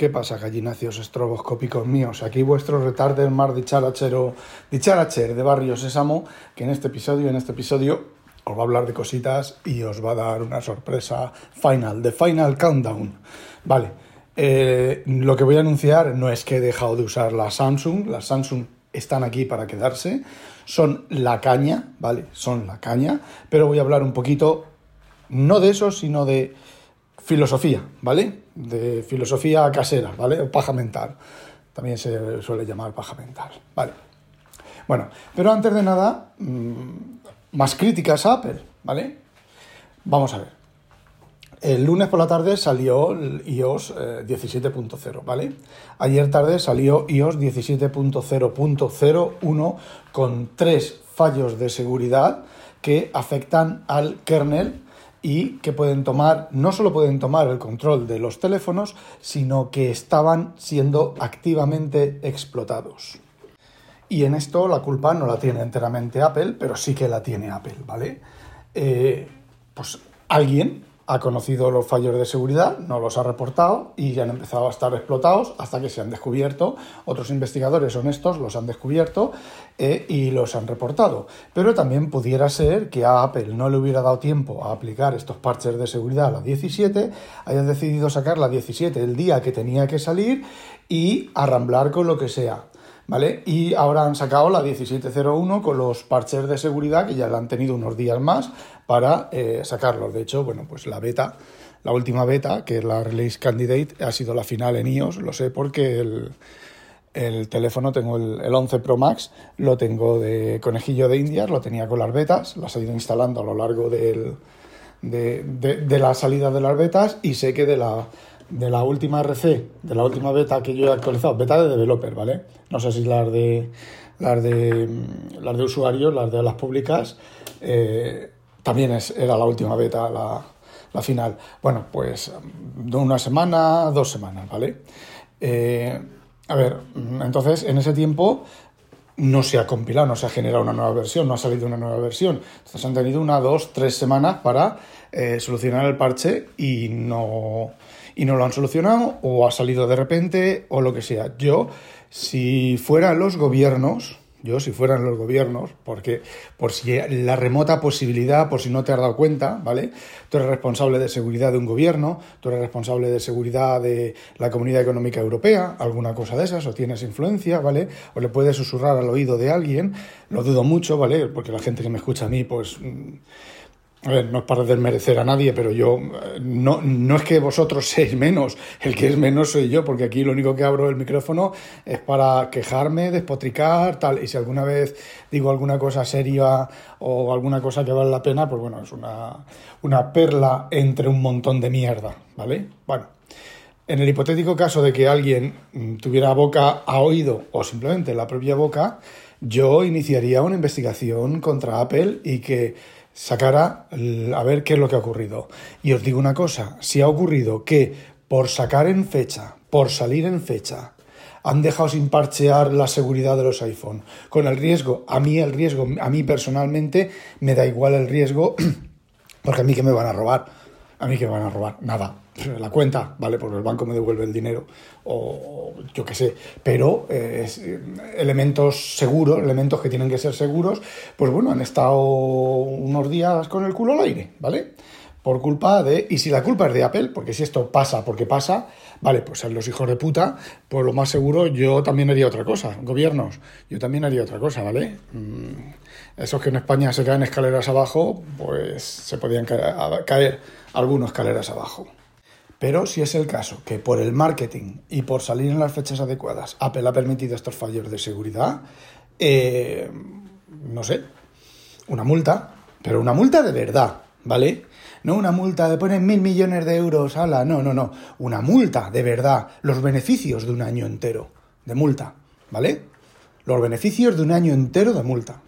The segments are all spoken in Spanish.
¿Qué pasa, gallinacios estroboscópicos míos? Aquí vuestro retarder mar dicharachero, dicharacher de Barrio Sésamo, que en este episodio, en este episodio, os va a hablar de cositas y os va a dar una sorpresa final, de final countdown. Vale, eh, lo que voy a anunciar no es que he dejado de usar la Samsung, las Samsung están aquí para quedarse, son la caña, ¿vale? Son la caña, pero voy a hablar un poquito, no de eso, sino de filosofía, ¿vale? De filosofía casera, ¿vale? O paja mental. También se suele llamar paja mental, ¿vale? Bueno, pero antes de nada, mmm, más críticas a Apple, ¿vale? Vamos a ver. El lunes por la tarde salió el iOS eh, 17.0, ¿vale? Ayer tarde salió iOS 17.0.01 con tres fallos de seguridad que afectan al kernel y que pueden tomar, no solo pueden tomar el control de los teléfonos, sino que estaban siendo activamente explotados. Y en esto la culpa no la tiene enteramente Apple, pero sí que la tiene Apple, ¿vale? Eh, pues alguien ha conocido los fallos de seguridad, no los ha reportado y ya han empezado a estar explotados hasta que se han descubierto. Otros investigadores honestos los han descubierto eh, y los han reportado. Pero también pudiera ser que a Apple no le hubiera dado tiempo a aplicar estos parches de seguridad a la 17, haya decidido sacar la 17 el día que tenía que salir y arramblar con lo que sea. ¿Vale? Y ahora han sacado la 1701 con los parches de seguridad que ya la han tenido unos días más para eh, sacarlos. De hecho, bueno, pues la beta, la última beta, que es la Release Candidate, ha sido la final en iOS, lo sé porque el, el teléfono, tengo el, el, 11 Pro Max, lo tengo de conejillo de indias, lo tenía con las betas, las he ido instalando a lo largo del, de, de, de la salida de las betas y sé que de la de la última RC, de la última beta que yo he actualizado, beta de developer, ¿vale? No sé si las de las de las de usuarios, las de las públicas, eh, también es, era la última beta, la, la, final. Bueno, pues de una semana, dos semanas, ¿vale? Eh, a ver, entonces en ese tiempo no se ha compilado, no se ha generado una nueva versión, no ha salido una nueva versión. Entonces han tenido una, dos, tres semanas para eh, solucionar el parche y no y no lo han solucionado o ha salido de repente o lo que sea. Yo, si fueran los gobiernos, yo si fueran los gobiernos, porque por si la remota posibilidad, por si no te has dado cuenta, ¿vale? Tú eres responsable de seguridad de un gobierno, tú eres responsable de seguridad de la Comunidad Económica Europea, alguna cosa de esas, o tienes influencia, ¿vale? O le puedes susurrar al oído de alguien, lo dudo mucho, ¿vale? Porque la gente que me escucha a mí, pues a ver, no es para desmerecer a nadie, pero yo eh, no, no es que vosotros seáis menos, el que es menos soy yo, porque aquí lo único que abro el micrófono es para quejarme, despotricar, tal, y si alguna vez digo alguna cosa seria o alguna cosa que vale la pena, pues bueno, es una, una perla entre un montón de mierda, ¿vale? Bueno, en el hipotético caso de que alguien mm, tuviera boca a oído o simplemente la propia boca, yo iniciaría una investigación contra Apple y que sacara a ver qué es lo que ha ocurrido. Y os digo una cosa, si ha ocurrido que por sacar en fecha, por salir en fecha, han dejado sin parchear la seguridad de los iPhone, con el riesgo, a mí el riesgo, a mí personalmente me da igual el riesgo, porque a mí que me van a robar, a mí que me van a robar, nada, la cuenta, ¿vale? Porque el banco me devuelve el dinero o yo qué sé, pero eh, elementos seguros, elementos que tienen que ser seguros, pues bueno, han estado unos días con el culo al aire, ¿vale? Por culpa de... Y si la culpa es de Apple, porque si esto pasa porque pasa, vale, pues los hijos de puta, pues lo más seguro yo también haría otra cosa, gobiernos, yo también haría otra cosa, ¿vale? Mm, esos que en España se caen escaleras abajo, pues se podían caer, caer algunos escaleras abajo. Pero si es el caso que por el marketing y por salir en las fechas adecuadas Apple ha permitido estos fallos de seguridad, eh, no sé, una multa, pero una multa de verdad, ¿vale? No una multa de poner mil millones de euros, ala, no, no, no. Una multa, de verdad. Los beneficios de un año entero de multa, ¿vale? Los beneficios de un año entero de multa.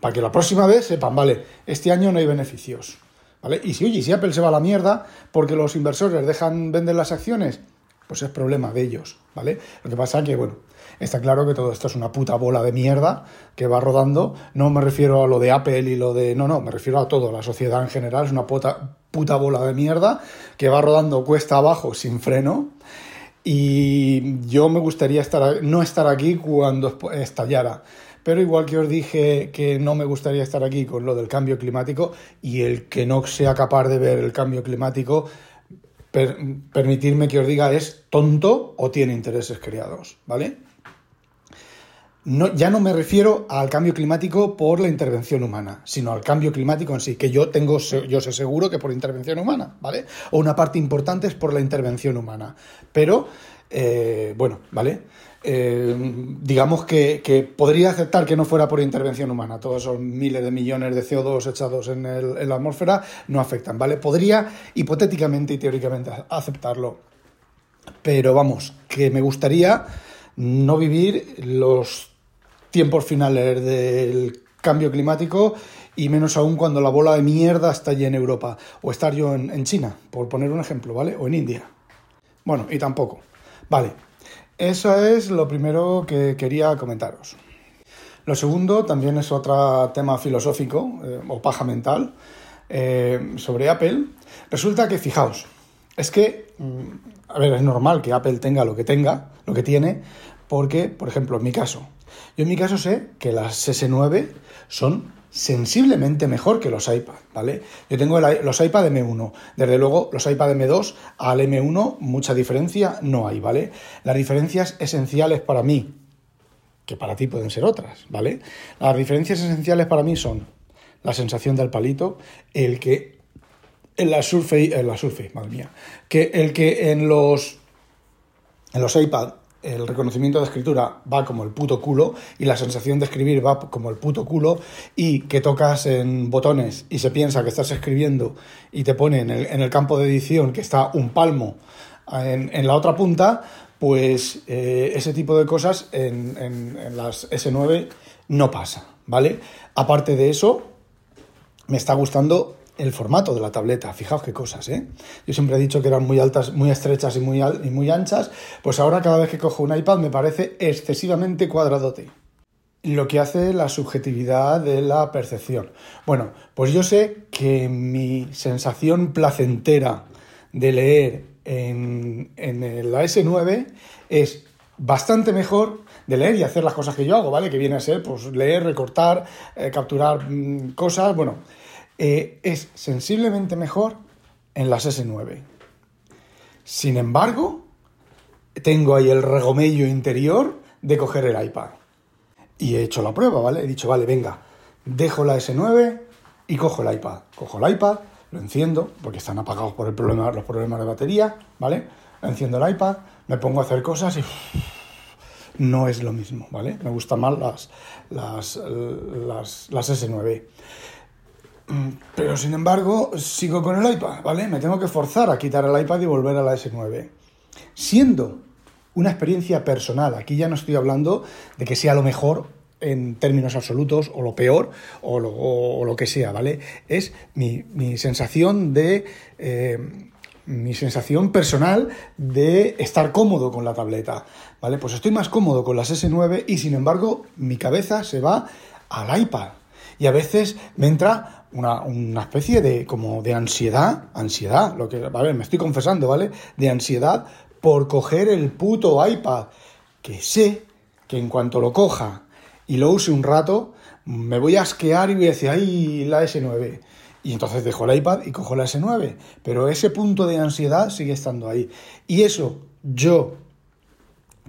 Para que la próxima vez sepan, vale, este año no hay beneficios. ¿Vale? Y si, oye, si Apple se va a la mierda porque los inversores dejan vender las acciones, pues es problema de ellos, ¿vale? Lo que pasa es que, bueno, está claro que todo esto es una puta bola de mierda que va rodando. No me refiero a lo de Apple y lo de... No, no, me refiero a todo. La sociedad en general es una puta, puta bola de mierda que va rodando cuesta abajo sin freno. Y yo me gustaría estar, no estar aquí cuando estallara. Pero igual que os dije que no me gustaría estar aquí con lo del cambio climático y el que no sea capaz de ver el cambio climático, permitirme que os diga es tonto o tiene intereses creados, ¿vale? Ya no me refiero al cambio climático por la intervención humana, sino al cambio climático en sí, que yo tengo, yo sé seguro que por intervención humana, ¿vale? O una parte importante es por la intervención humana. Pero, eh, bueno, ¿vale? Eh, digamos que, podría aceptar que no fuera por intervención humana. Todos esos miles de millones de CO2 echados en, en la atmósfera no afectan, ¿vale? Podría hipotéticamente y teóricamente aceptarlo. Pero vamos, que me gustaría no vivir los tiempos finales del cambio climático y menos aún cuando la bola de mierda está allí en Europa o estar yo en, en China, por poner un ejemplo, ¿vale? O en India. Bueno, y tampoco. Vale, eso es lo primero que quería comentaros. Lo segundo también es otro tema filosófico eh, o paja mental eh, sobre Apple. Resulta que, fijaos, es que, mm, a ver, es normal que Apple tenga lo que tenga, lo que tiene, porque, por ejemplo, en mi caso, yo en mi caso sé que las S9 son sensiblemente mejor que los iPad, ¿vale? Yo tengo los iPad M1, desde luego los iPad M2 al M1 mucha diferencia no hay, ¿vale? Las diferencias esenciales para mí, que para ti pueden ser otras, ¿vale? Las diferencias esenciales para mí son la sensación del palito, el que en la Surface, en la Surface, madre mía, que el que en los en los iPad el reconocimiento de escritura va como el puto culo y la sensación de escribir va como el puto culo y que tocas en botones y se piensa que estás escribiendo y te pone en el, campo de edición que está un palmo en, la otra punta, pues eh, ese tipo de cosas en, en las S9 no pasa, ¿vale? Aparte de eso, me está gustando el formato de la tableta. Fijaos qué cosas, ¿eh? Yo siempre he dicho que eran muy altas, muy estrechas y muy, y muy anchas, pues ahora cada vez que cojo un iPad me parece excesivamente cuadradote. Lo que hace la subjetividad de la percepción. Bueno, pues yo sé que mi sensación placentera de leer en, en la S9 es bastante mejor de leer y hacer las cosas que yo hago, ¿vale? Que viene a ser, pues, leer, recortar, eh, capturar mm, cosas, bueno, eh, es sensiblemente mejor en las S9. Sin embargo, tengo ahí el regomello interior de coger el iPad. Y he hecho la prueba, ¿vale? He dicho, vale, venga, dejo la S9 y cojo el iPad. Cojo el iPad, lo enciendo, porque están apagados por el problema, los problemas de batería, ¿vale? Enciendo el iPad, me pongo a hacer cosas y no es lo mismo, ¿vale? Me gustan más las, las, las S9. Pero sin embargo, sigo con el iPad, ¿vale? Me tengo que forzar a quitar el iPad y volver a la S9. Siendo una experiencia personal, aquí ya no estoy hablando de que sea lo mejor en términos absolutos o lo peor o lo, que sea, ¿vale? Es mi, sensación de... Eh, mi sensación personal de estar cómodo con la tableta, ¿vale? Pues estoy más cómodo con las S9 y sin embargo mi cabeza se va al iPad. Y a veces me entra una, especie de como de ansiedad, ansiedad, lo que, vale, me estoy confesando, ¿vale? De ansiedad por coger el puto iPad, que sé que en cuanto lo coja y lo use un rato, me voy a asquear y voy a decir, ay, la S9. Y entonces dejo el iPad y cojo la S9. Pero ese punto de ansiedad sigue estando ahí. Y eso yo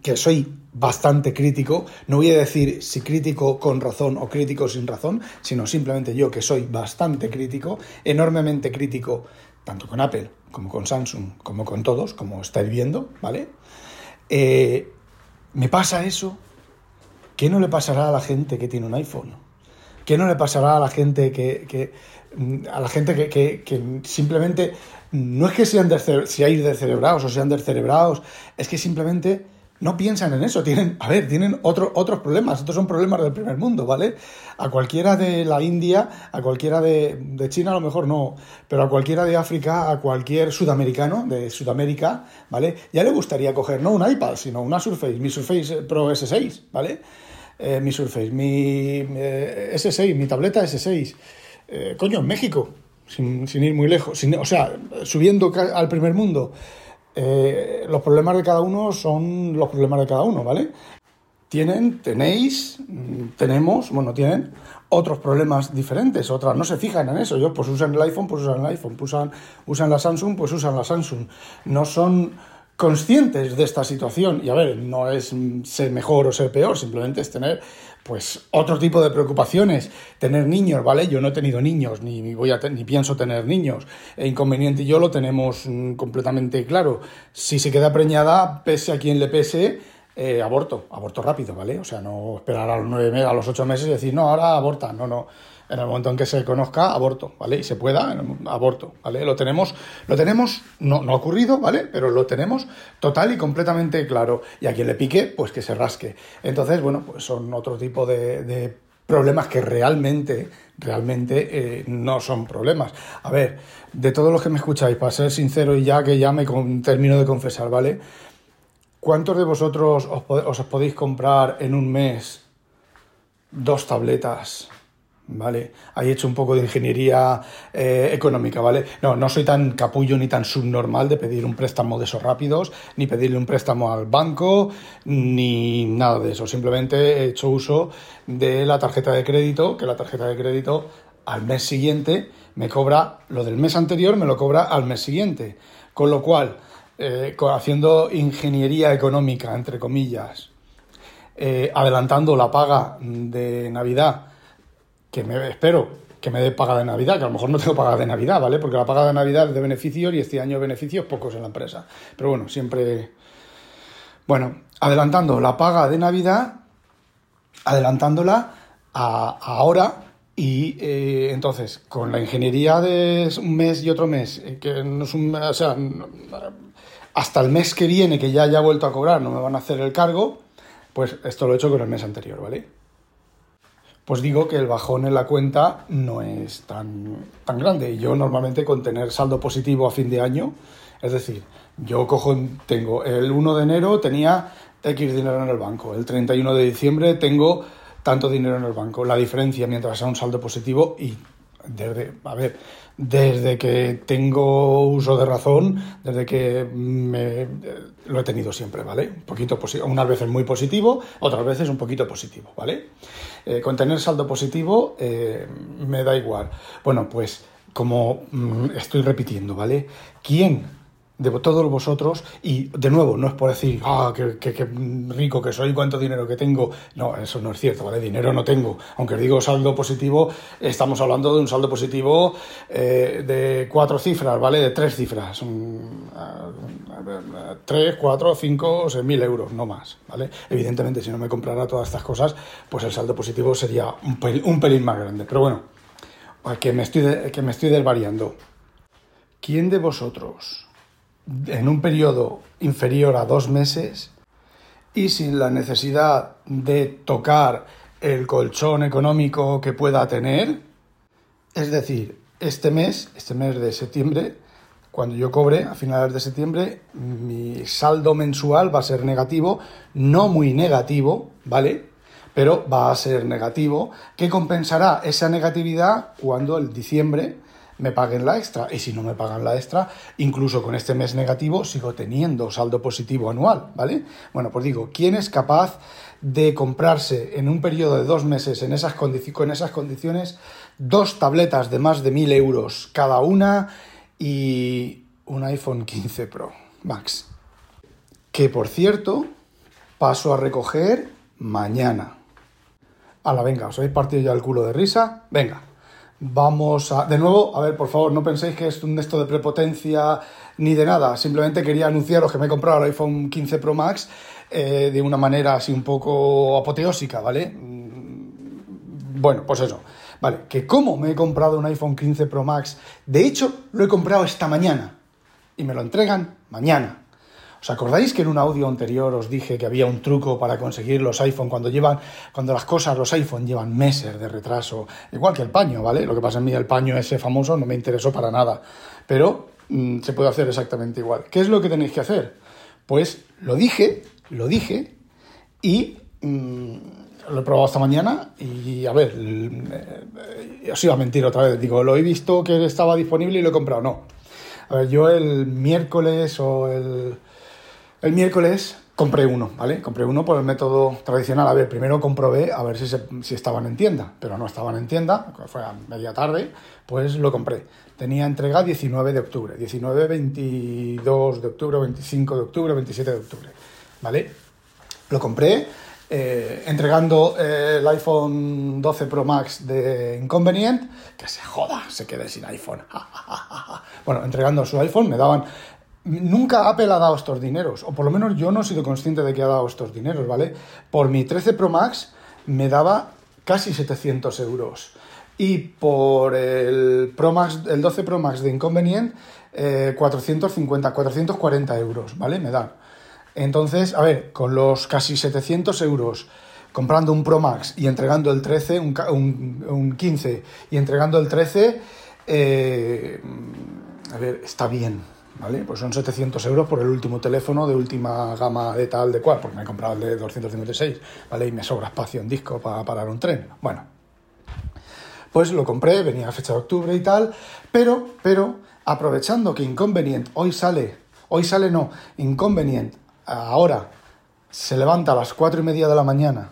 que soy bastante crítico, no voy a decir si crítico con razón o crítico sin razón, sino simplemente yo que soy bastante crítico, enormemente crítico, tanto con Apple como con Samsung, como con todos, como estáis viendo, ¿vale? Eh, me pasa eso, ¿qué no le pasará a la gente que tiene un iPhone? ¿Qué no le pasará a la gente que, a la gente que, simplemente no es que sean si descerebrados o sean descerebrados, es que simplemente no piensan en eso, tienen, a ver, tienen otro, otros problemas, estos son problemas del primer mundo, ¿vale? A cualquiera de la India, a cualquiera de, de, China a lo mejor no, pero a cualquiera de África, a cualquier sudamericano de Sudamérica, ¿vale? Ya le gustaría coger no un iPad, sino una Surface, mi Surface Pro S6, ¿vale? Eh, mi Surface, mi eh, S6, mi tableta S6, eh, coño, en México, sin, sin ir muy lejos, o sea, subiendo al primer mundo. Eh, los problemas de cada uno son los problemas de cada uno, ¿vale? Tienen, tenéis, mm, tenemos, bueno, tienen otros problemas diferentes, otras no se fijan en eso. Yo, pues usan el iPhone, pues usan el iPhone, pues usan, usan la Samsung, pues usan la Samsung. No son conscientes de esta situación. Y a ver, no es ser mejor o ser peor, simplemente es tener pues otro tipo de preocupaciones, tener niños, ¿vale? Yo no he tenido niños, ni, voy a ni pienso tener niños. E inconveniente y yo lo tenemos mm, completamente claro. Si se queda preñada, pese a quien le pese, eh, aborto, aborto rápido, ¿vale? O sea, no esperar a los nueve a los ocho meses y decir, no, ahora aborta, no, no en el momento en que se conozca, aborto, ¿vale? Y se pueda, aborto, ¿vale? Lo tenemos, lo tenemos, no, no ha ocurrido, ¿vale? Pero lo tenemos total y completamente claro. Y a quien le pique, pues que se rasque. Entonces, bueno, pues son otro tipo de, problemas que realmente, realmente eh, no son problemas. A ver, de todos los que me escucháis, para ser sincero y ya que ya me termino de confesar, ¿vale? ¿Cuántos de vosotros os, os podéis comprar en un mes dos tabletas? ¿Vale? Ahí he hecho un poco de ingeniería eh, económica, ¿vale? No, no soy tan capullo ni tan subnormal de pedir un préstamo de esos rápidos, ni pedirle un préstamo al banco, ni nada de eso. Simplemente he hecho uso de la tarjeta de crédito, que la tarjeta de crédito al mes siguiente me cobra lo del mes anterior, me lo cobra al mes siguiente. Con lo cual, eh, haciendo ingeniería económica, entre comillas, eh, adelantando la paga de Navidad, que espero que me dé paga de Navidad, que a lo mejor no tengo paga de Navidad, ¿vale? Porque la paga de Navidad es de beneficios y este año beneficios pocos en la empresa. Pero bueno, siempre... Bueno, adelantando la paga de Navidad, adelantándola a, ahora y eh, entonces, con la ingeniería de un mes y otro mes, eh, que no es un, o sea, hasta el mes que viene, que ya haya vuelto a cobrar, no me van a hacer el cargo, pues esto lo he hecho con el mes anterior, ¿vale? Pues digo que el bajón en la cuenta no es tan, tan grande. Yo normalmente con tener saldo positivo a fin de año, es decir, yo cojo, tengo el 1 de enero tenía X dinero en el banco, el 31 de diciembre tengo tanto dinero en el banco. La diferencia mientras sea un saldo positivo y desde, a ver, desde que tengo uso de razón, desde que me, lo he tenido siempre, ¿vale? Un poquito unas veces muy positivo, otras veces un poquito positivo, ¿vale? Eh, con tener saldo positivo eh, me da igual. Bueno, pues como mm, estoy repitiendo, ¿vale? ¿Quién de todos vosotros, y de nuevo, no es por decir, ah, qué, rico que soy, cuánto dinero que tengo, no, eso no es cierto, ¿vale? Dinero no tengo, aunque digo saldo positivo, estamos hablando de un saldo positivo eh, de cuatro cifras, ¿vale? De tres cifras, tres, cuatro, cinco, seis mil euros, no más, ¿vale? Evidentemente, si no me comprara todas estas cosas, pues el saldo positivo sería un pelín, un pelín más grande, pero bueno, que me estoy, que me estoy desvariando. ¿Quién de vosotros en un periodo inferior a dos meses y sin la necesidad de tocar el colchón económico que pueda tener. Es decir, este mes, este mes de septiembre, cuando yo cobre a finales de septiembre, mi saldo mensual va a ser negativo, no muy negativo, ¿vale? Pero va a ser negativo, que compensará esa negatividad cuando el diciembre me paguen la extra. Y si no me pagan la extra, incluso con este mes negativo, sigo teniendo saldo positivo anual, ¿vale? Bueno, pues digo, ¿quién es capaz de comprarse en un periodo de dos meses en esas, con esas condiciones dos tabletas de más de mil euros cada una y un iPhone 15 Pro Max? Que por cierto, paso a recoger mañana. A la venga, ¿os habéis partido ya el culo de risa? Venga, Vamos a. De nuevo, a ver, por favor, no penséis que es un esto de prepotencia ni de nada. Simplemente quería anunciaros que me he comprado el iPhone 15 Pro Max eh, de una manera así un poco apoteósica, ¿vale? Mm, Bueno, pues eso. Vale, que como me he comprado un iPhone 15 Pro Max, de hecho lo he comprado esta mañana y me lo entregan mañana. ¿Os acordáis que en un audio anterior os dije que había un truco para conseguir los iPhone cuando llevan, cuando las cosas, los iPhone llevan meses de retraso, igual que el paño, ¿vale? Lo que pasa en mí, el paño ese famoso no me interesó para nada, pero mm, se puede hacer exactamente igual. ¿Qué es lo que tenéis que hacer? Pues lo dije, lo dije y mm, lo he probado esta mañana y a ver, eh, os iba a mentir otra vez, digo, lo he visto que estaba disponible y lo he comprado, no. A ver, yo el miércoles o el el miércoles compré uno, ¿vale? Compré uno por el método tradicional. A ver, primero comprobé a ver si, estaban en tienda, pero no estaban en tienda, fue a media tarde, pues lo compré. Tenía entrega 19 de octubre, 19, 22 de octubre, 25 de octubre, 27 de octubre, ¿vale? Lo compré eh, entregando eh, el iPhone 12 Pro Max de Inconvenient, que se joda, se quede sin iPhone. bueno, entregando su iPhone me daban Nunca Apple ha dado estos dineros, o por lo menos yo no he sido consciente de que ha dado estos dineros, ¿vale? Por mi 13 Pro Max me daba casi 700 euros. Y por el, Pro Max, el 12 Pro Max de Inconvenient, 450, 440 euros, ¿vale? Me dan. Entonces, a ver, con los casi 700 euros comprando un Pro Max y entregando el 13, un, 15 y entregando el 13, eh, a ver, está bien, ¿vale? Pues son 700 euros por el último teléfono de última gama de tal, de cual, porque me he comprado el de 256, ¿vale? Y me sobra espacio en disco para parar un tren. Bueno, pues lo compré, venía a fecha de octubre y tal, pero, pero, aprovechando que Inconvenient hoy sale, hoy sale no, Inconvenient ahora se levanta a las 4 y media de la mañana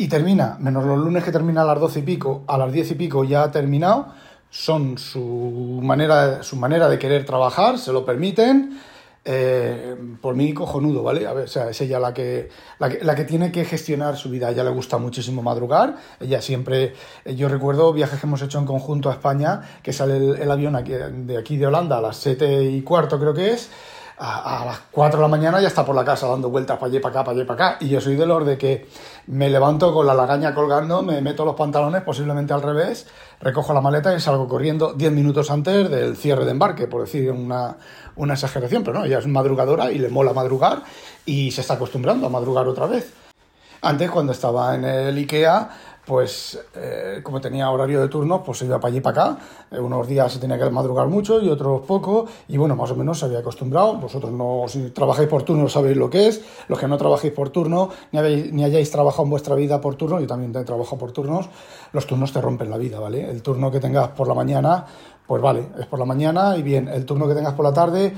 y termina, menos los lunes que termina a las 12 y pico, a las 10 y pico ya ha terminado, son su manera, su manera de querer trabajar, se lo permiten. Eh, por mí cojonudo, ¿vale? A ver, o sea, es ella la que, la que, tiene que gestionar su vida. Ella le gusta muchísimo madrugar. Ella siempre, eh, yo recuerdo viajes que hemos hecho en conjunto a España, que sale el, avión de aquí de Holanda a las 7 y cuarto creo que es. A, las 4 de la mañana ya está por la casa dando vueltas para allí, para acá, para allí, para acá. Y yo soy de los de que me levanto con la lagaña colgando, me meto los pantalones, posiblemente al revés, recojo la maleta y salgo corriendo 10 minutos antes del cierre de embarque, por decir una, una exageración, pero no, ella es madrugadora y le mola madrugar y se está acostumbrando a madrugar otra vez. Antes, cuando estaba en el IKEA, pues eh, como tenía horario de turnos, pues se iba para allí y para acá. Eh, unos días se tenía que madrugar mucho y otros poco. Y bueno, más o menos se había acostumbrado. Vosotros no, si trabajáis por turno, sabéis lo que es. Los que no trabajéis por turno, ni, ni hayáis trabajado en vuestra vida por turno, yo también he trabajado por turnos, los turnos te rompen la vida, ¿vale? El turno que tengas por la mañana, pues vale, es por la mañana y bien. El turno que tengas por la tarde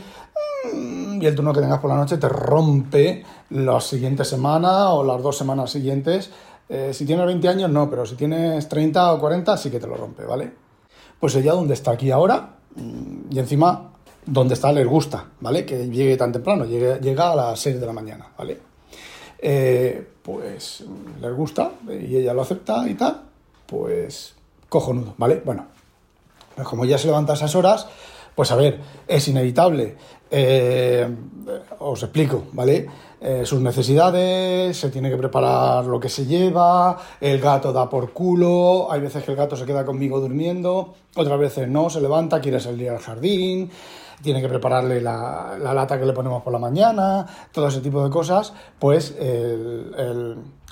mm, y el turno que tengas por la noche te rompe la siguiente semana o las dos semanas siguientes eh, si tienes 20 años, no, pero si tienes 30 o 40, sí que te lo rompe, ¿vale? Pues ella donde está aquí ahora, mm, y encima donde está les gusta, ¿vale? Que llegue tan temprano, llega a las 6 de la mañana, ¿vale? Eh, pues les gusta y ella lo acepta y tal, pues cojonudo, ¿vale? Bueno, pues como ya se levanta a esas horas, pues a ver, es inevitable. Eh, os explico, ¿vale? Eh, sus necesidades, se tiene que preparar lo que se lleva, el gato da por culo, hay veces que el gato se queda conmigo durmiendo, otras veces no, se levanta, quiere salir al jardín, tiene que prepararle la, lata que le ponemos por la mañana, todo ese tipo de cosas, pues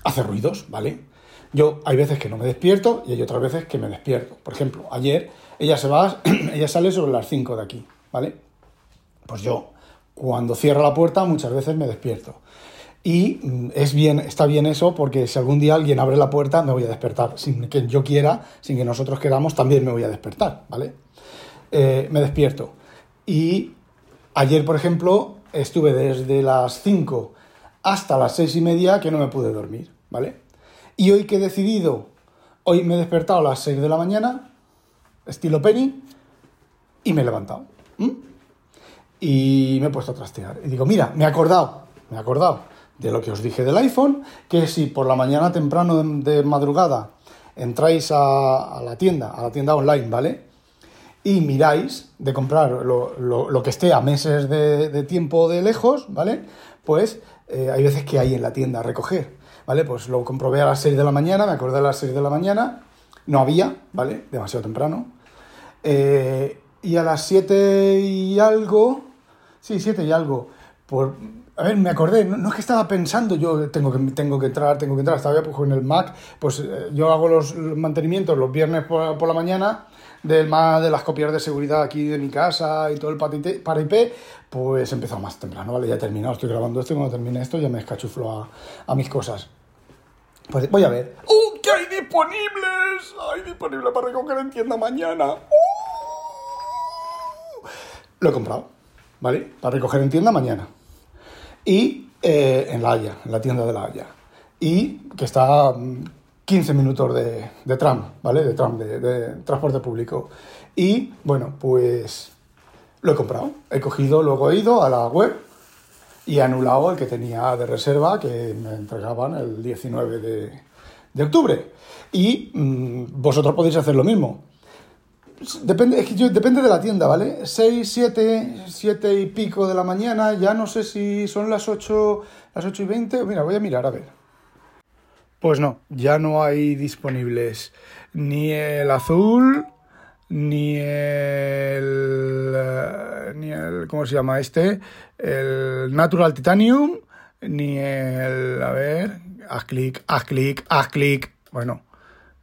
hace ruidos, ¿vale? Yo hay veces que no me despierto y hay otras veces que me despierto. Por ejemplo, ayer ella se va, ella sale sobre las 5 de aquí, ¿vale? Pues yo cuando cierra la puerta muchas veces me despierto. Y mm, es bien, está bien eso porque si algún día alguien abre la puerta me voy a despertar. Sin que yo quiera, sin que nosotros queramos, también me voy a despertar, ¿vale? Eh, me despierto. Y ayer, por ejemplo, estuve desde las 5 hasta las 6 y media que no me pude dormir, ¿vale? Y hoy que he decidido, hoy me he despertado a las 6 de la mañana, estilo Penny, y me he levantado y me he puesto a trastear. Y digo, mira, me he acordado, me he acordado de lo que os dije del iPhone, que si por la mañana temprano de, madrugada entráis a, la tienda, a la tienda online, ¿vale? Y miráis de comprar lo, que esté a meses de, tiempo de lejos, ¿vale? Pues eh, hay veces que hay en la tienda a recoger. ¿vale? Pues lo comprobé a las 6 de la mañana, me acordé a las 6 de la mañana, no había, ¿vale? Demasiado temprano. Eh, y a las 7 y algo, sí, 7 y algo, por, a ver, me acordé, no, es que estaba pensando yo tengo que, tengo que entrar, tengo que entrar, estaba pues, en el Mac, pues eh, yo hago los mantenimientos los viernes por, por la mañana del de las copias de seguridad aquí de mi casa y todo el para IP, pues he empezado más temprano, ¿vale? Ya he terminado, estoy grabando esto y cuando termine esto ya me escachuflo a, a mis cosas. Pues voy a ver. ¡Uh! ¿Qué hay disponibles? Hay disponible para recoger en tienda mañana. ¡Uh! Lo he comprado, ¿vale? Para recoger en tienda mañana. Y eh, en La Haya, en la tienda de La Haya. Y que está mm, 15 minutos de, de tram, ¿vale? De tram, de, transporte público. Y bueno, pues lo he comprado. He cogido, luego he ido a la web y he anulado el que tenía de reserva que me entregaban el 19 de, de octubre. Y mm, vosotros podéis hacer lo mismo. Depende, depende de la tienda, ¿vale? 6, 7, 7 y pico de la mañana, ya no sé si son las 8, las 8 y 20. Mira, voy a mirar, a ver. Pues no, ya no hay disponibles ni el azul, ni el, eh, ni el, ¿cómo se llama este? El Natural Titanium, ni el, a ver, haz clic, haz clic, haz clic, bueno,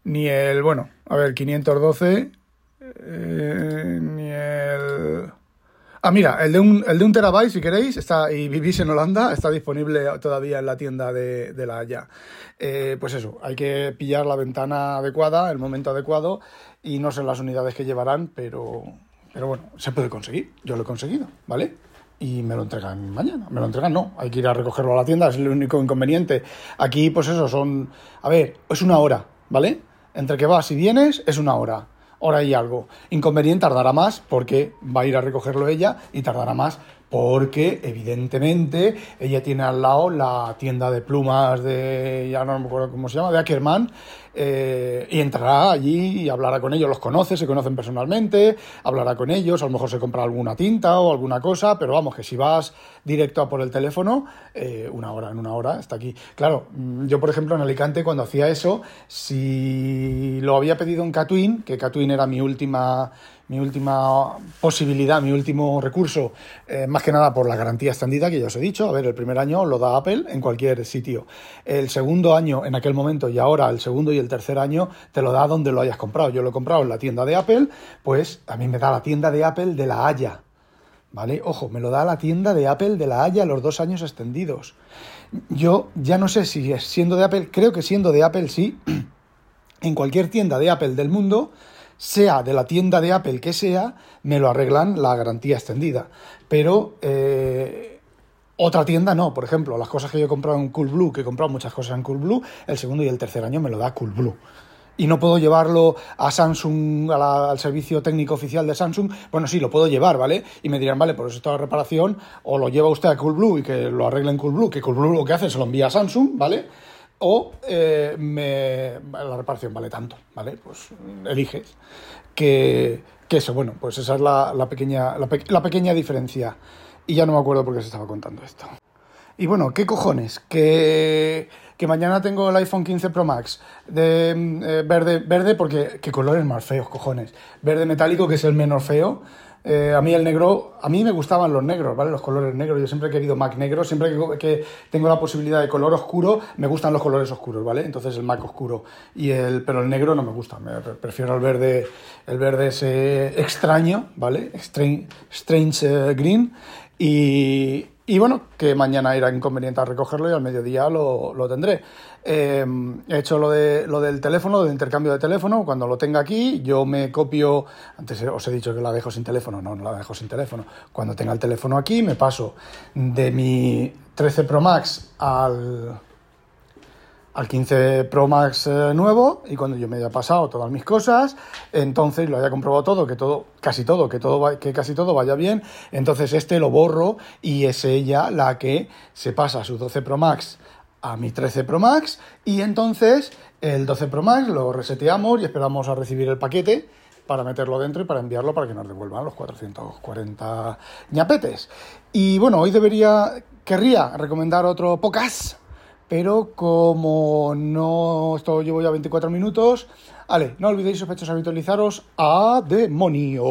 ni el, bueno, a ver, 512, eh, ni el... Ah, mira, el de un, el de un terabyte, si queréis, está, y vivís en Holanda, está disponible todavía en la tienda de, de la Haya. Eh, pues eso, hay que pillar la ventana adecuada, el momento adecuado, y no sé las unidades que llevarán, pero, pero bueno, se puede conseguir. Yo lo he conseguido, ¿vale? y me lo entregan mañana. Me lo entregan, no, hay que ir a recogerlo a la tienda, es el único inconveniente. Aquí, pues eso, son. A ver, es una hora, ¿vale? Entre que vas y vienes, es una hora hora y algo. Inconveniente tardará más porque va a ir a recogerlo ella y tardará más porque evidentemente ella tiene al lado la tienda de plumas de, ya no me acuerdo cómo se llama, de Ackerman, eh, y entrará allí y hablará con ellos, los conoce, se conocen personalmente, hablará con ellos, a lo mejor se compra alguna tinta o alguna cosa, pero vamos, que si vas directo a por el teléfono, eh, una hora, en una hora está aquí. Claro, mm, yo por ejemplo en Alicante cuando hacía eso, si lo había pedido en Catwin, que Catwin era mi última mi última posibilidad, mi último recurso, eh, más que nada por la garantía extendida que ya os he dicho. A ver, el primer año lo da Apple en cualquier sitio. El segundo año, en aquel momento y ahora, el segundo y el tercer año, te lo da donde lo hayas comprado. Yo lo he comprado en la tienda de Apple, pues a mí me da la tienda de Apple de la Haya. ¿Vale? Ojo, me lo da la tienda de Apple de la Haya los dos años extendidos. Yo ya no sé si es siendo de Apple, creo que siendo de Apple sí. En cualquier tienda de Apple del mundo sea de la tienda de Apple que sea, me lo arreglan la garantía extendida. Pero eh, otra tienda no. Por ejemplo, las cosas que yo he comprado en Coolblue, que he comprado muchas cosas en Coolblue, el segundo y el tercer año me lo da Coolblue. Y no puedo llevarlo a Samsung, al servicio técnico oficial de Samsung. Bueno, sí, lo puedo llevar, ¿vale? Y me dirán, vale, por eso la reparación, o lo lleva usted a Coolblue y que lo arregle en Coolblue, que Coolblue lo que hace se lo envía a Samsung, ¿vale? o eh, me, la reparación vale tanto, ¿vale? Pues eliges. Que, eso, bueno, pues esa es la, pequeña, la, pequeña diferencia. Y ya no me acuerdo por qué se estaba contando esto. Y bueno, ¿qué cojones? Que, que mañana tengo el iPhone 15 Pro Max de eh, verde, verde porque qué colores más feos, cojones. Verde metálico, que es el menos feo. Eh, a mí el negro, a mí me gustaban los negros, ¿vale? Los colores negros. Yo siempre he querido Mac negro, siempre que, tengo la posibilidad de color oscuro, me gustan los colores oscuros, ¿vale? Entonces el Mac oscuro. Y el, pero el negro no me gusta, me prefiero el verde, el verde ese extraño, ¿vale? Strange, strange eh, green. Y, y bueno, que mañana irá inconveniente a recogerlo y al mediodía lo, lo tendré. Em, he hecho lo, de, lo del teléfono, del intercambio de teléfono. Cuando lo tenga aquí, yo me copio. Antes os he dicho que la dejo sin teléfono. No, no la dejo sin teléfono. Cuando tenga el teléfono aquí, me paso de mi 13 Pro Max al, al 15 Pro Max eh, nuevo y cuando yo me haya pasado todas mis cosas, entonces lo haya comprobado todo, que todo, casi todo, que todo que casi todo vaya bien, entonces este lo borro y es ella la que se pasa su 12 Pro Max a mi 13 Pro Max y entonces el 12 Pro Max lo reseteamos y esperamos a recibir el paquete para meterlo dentro y para enviarlo para que nos devuelvan los 440 ñapetes. Y bueno, hoy debería, querría recomendar otro podcast pero como no esto llevo ya 24 minutos, vale, no olvidéis sospechosos habitualizaros a demonio.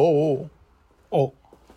Oh.